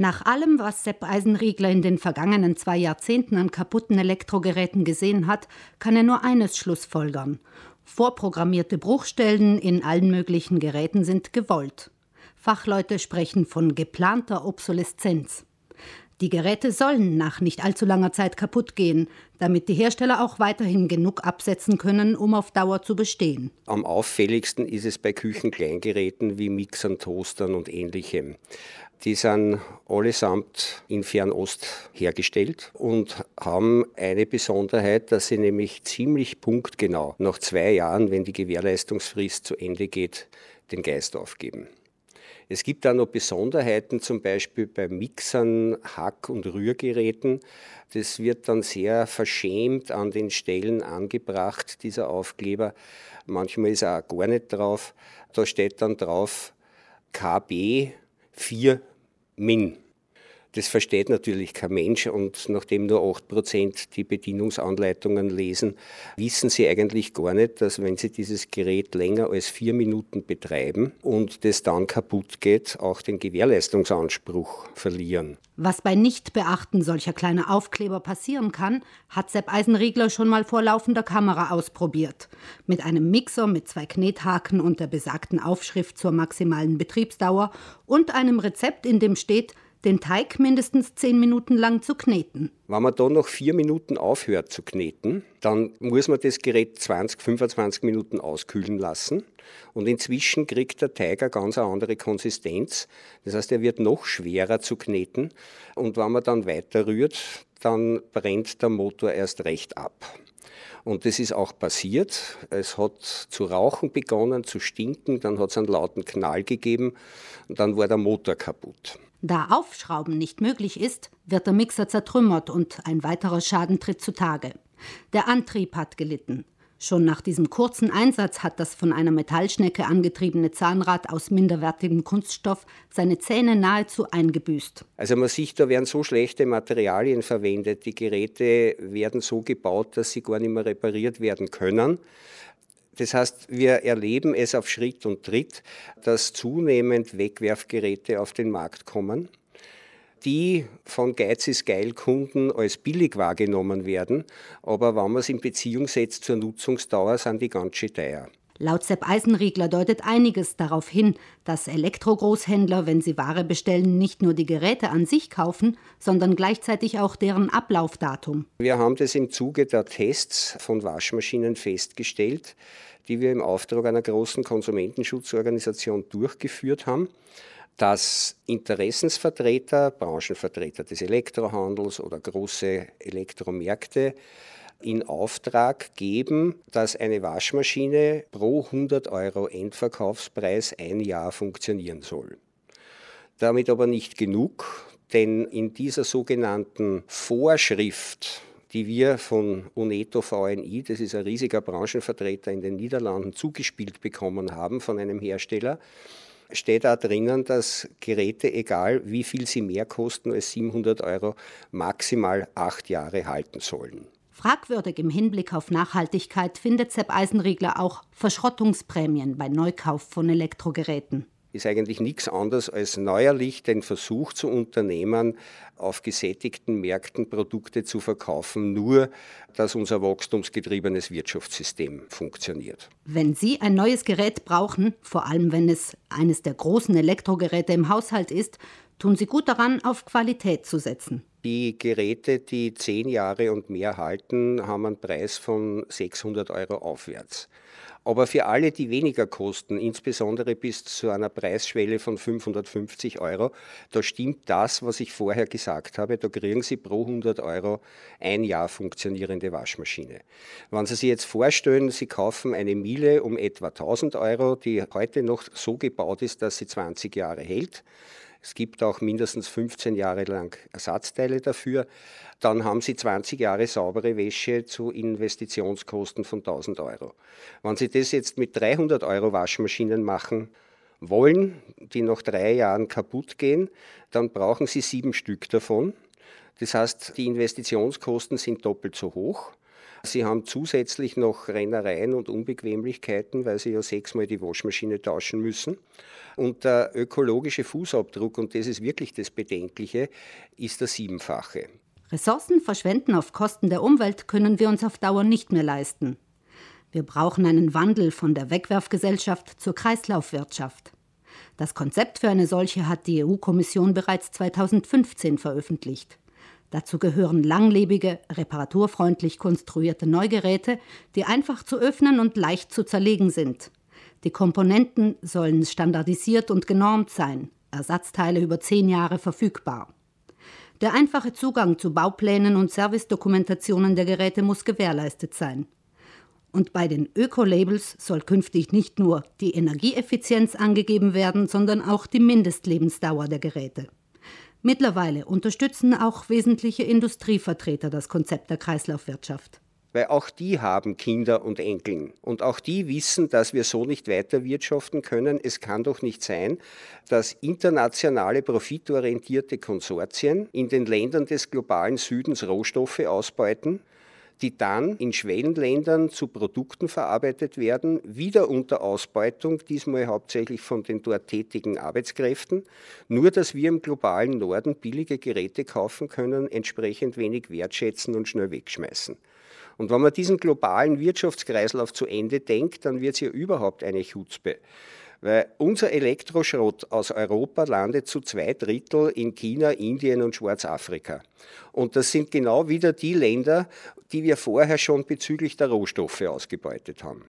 Nach allem, was Sepp Eisenriegler in den vergangenen zwei Jahrzehnten an kaputten Elektrogeräten gesehen hat, kann er nur eines schlussfolgern. Vorprogrammierte Bruchstellen in allen möglichen Geräten sind gewollt. Fachleute sprechen von geplanter Obsoleszenz. Die Geräte sollen nach nicht allzu langer Zeit kaputt gehen, damit die Hersteller auch weiterhin genug absetzen können, um auf Dauer zu bestehen. Am auffälligsten ist es bei Küchenkleingeräten wie Mixern, Toastern und ähnlichem. Die sind allesamt in Fernost hergestellt und haben eine Besonderheit, dass sie nämlich ziemlich punktgenau nach zwei Jahren, wenn die Gewährleistungsfrist zu Ende geht, den Geist aufgeben. Es gibt da noch Besonderheiten, zum Beispiel bei Mixern, Hack- und Rührgeräten. Das wird dann sehr verschämt an den Stellen angebracht, dieser Aufkleber. Manchmal ist er auch gar nicht drauf. Da steht dann drauf KB 4 Min. Das versteht natürlich kein Mensch und nachdem nur 8% die Bedienungsanleitungen lesen, wissen sie eigentlich gar nicht, dass wenn sie dieses Gerät länger als vier Minuten betreiben und das dann kaputt geht, auch den Gewährleistungsanspruch verlieren. Was bei Nichtbeachten solcher kleiner Aufkleber passieren kann, hat Sepp Eisenriegler schon mal vor laufender Kamera ausprobiert. Mit einem Mixer mit zwei Knethaken und der besagten Aufschrift zur maximalen Betriebsdauer und einem Rezept, in dem steht, den Teig mindestens zehn Minuten lang zu kneten. Wenn man da noch vier Minuten aufhört zu kneten, dann muss man das Gerät 20, 25 Minuten auskühlen lassen. Und inzwischen kriegt der Teig eine ganz andere Konsistenz. Das heißt, er wird noch schwerer zu kneten. Und wenn man dann weiter rührt, dann brennt der Motor erst recht ab. Und das ist auch passiert. Es hat zu rauchen begonnen, zu stinken, dann hat es einen lauten Knall gegeben und dann war der Motor kaputt. Da Aufschrauben nicht möglich ist, wird der Mixer zertrümmert und ein weiterer Schaden tritt zutage. Der Antrieb hat gelitten. Schon nach diesem kurzen Einsatz hat das von einer Metallschnecke angetriebene Zahnrad aus minderwertigem Kunststoff seine Zähne nahezu eingebüßt. Also man sieht, da werden so schlechte Materialien verwendet. Die Geräte werden so gebaut, dass sie gar nicht mehr repariert werden können. Das heißt, wir erleben es auf Schritt und Tritt, dass zunehmend Wegwerfgeräte auf den Markt kommen, die von Geiz ist geil Kunden als billig wahrgenommen werden, aber wenn man es in Beziehung setzt zur Nutzungsdauer, sind die ganz schön teuer. Laut Sepp Eisenriegler deutet einiges darauf hin, dass Elektrogroßhändler, wenn sie Ware bestellen, nicht nur die Geräte an sich kaufen, sondern gleichzeitig auch deren Ablaufdatum. Wir haben das im Zuge der Tests von Waschmaschinen festgestellt, die wir im Auftrag einer großen Konsumentenschutzorganisation durchgeführt haben dass Interessensvertreter, Branchenvertreter des Elektrohandels oder große Elektromärkte in Auftrag geben, dass eine Waschmaschine pro 100 Euro Endverkaufspreis ein Jahr funktionieren soll. Damit aber nicht genug, denn in dieser sogenannten Vorschrift, die wir von UNETO VNI, das ist ein riesiger Branchenvertreter in den Niederlanden, zugespielt bekommen haben von einem Hersteller, steht da drinnen, dass Geräte, egal wie viel sie mehr kosten als 700 Euro, maximal acht Jahre halten sollen. Fragwürdig im Hinblick auf Nachhaltigkeit findet Sepp Eisenriegler auch Verschrottungsprämien bei Neukauf von Elektrogeräten ist eigentlich nichts anderes als neuerlich den Versuch zu unternehmen, auf gesättigten Märkten Produkte zu verkaufen, nur dass unser wachstumsgetriebenes Wirtschaftssystem funktioniert. Wenn Sie ein neues Gerät brauchen, vor allem wenn es eines der großen Elektrogeräte im Haushalt ist, tun Sie gut daran, auf Qualität zu setzen. Die Geräte, die zehn Jahre und mehr halten, haben einen Preis von 600 Euro aufwärts. Aber für alle, die weniger kosten, insbesondere bis zu einer Preisschwelle von 550 Euro, da stimmt das, was ich vorher gesagt habe. Da kriegen Sie pro 100 Euro ein Jahr funktionierende Waschmaschine. Wenn Sie sich jetzt vorstellen, Sie kaufen eine Miele um etwa 1000 Euro, die heute noch so gebaut ist, dass sie 20 Jahre hält, es gibt auch mindestens 15 Jahre lang Ersatzteile dafür. Dann haben Sie 20 Jahre saubere Wäsche zu Investitionskosten von 1000 Euro. Wenn Sie das jetzt mit 300 Euro Waschmaschinen machen wollen, die nach drei Jahren kaputt gehen, dann brauchen Sie sieben Stück davon. Das heißt, die Investitionskosten sind doppelt so hoch. Sie haben zusätzlich noch Rennereien und Unbequemlichkeiten, weil sie ja sechsmal die Waschmaschine tauschen müssen. Und der ökologische Fußabdruck, und das ist wirklich das Bedenkliche, ist der siebenfache. Ressourcen verschwenden auf Kosten der Umwelt können wir uns auf Dauer nicht mehr leisten. Wir brauchen einen Wandel von der Wegwerfgesellschaft zur Kreislaufwirtschaft. Das Konzept für eine solche hat die EU-Kommission bereits 2015 veröffentlicht. Dazu gehören langlebige, reparaturfreundlich konstruierte Neugeräte, die einfach zu öffnen und leicht zu zerlegen sind. Die Komponenten sollen standardisiert und genormt sein, Ersatzteile über zehn Jahre verfügbar. Der einfache Zugang zu Bauplänen und Servicedokumentationen der Geräte muss gewährleistet sein. Und bei den Öko-Labels soll künftig nicht nur die Energieeffizienz angegeben werden, sondern auch die Mindestlebensdauer der Geräte. Mittlerweile unterstützen auch wesentliche Industrievertreter das Konzept der Kreislaufwirtschaft. Weil auch die haben Kinder und Enkeln. Und auch die wissen, dass wir so nicht weiter wirtschaften können. Es kann doch nicht sein, dass internationale profitorientierte Konsortien in den Ländern des globalen Südens Rohstoffe ausbeuten die dann in Schwellenländern zu Produkten verarbeitet werden, wieder unter Ausbeutung, diesmal hauptsächlich von den dort tätigen Arbeitskräften, nur dass wir im globalen Norden billige Geräte kaufen können, entsprechend wenig wertschätzen und schnell wegschmeißen. Und wenn man diesen globalen Wirtschaftskreislauf zu Ende denkt, dann wird es hier überhaupt eine Chutzpe. Weil unser Elektroschrott aus Europa landet zu zwei Drittel in China, Indien und Schwarzafrika. Und das sind genau wieder die Länder, die wir vorher schon bezüglich der Rohstoffe ausgebeutet haben.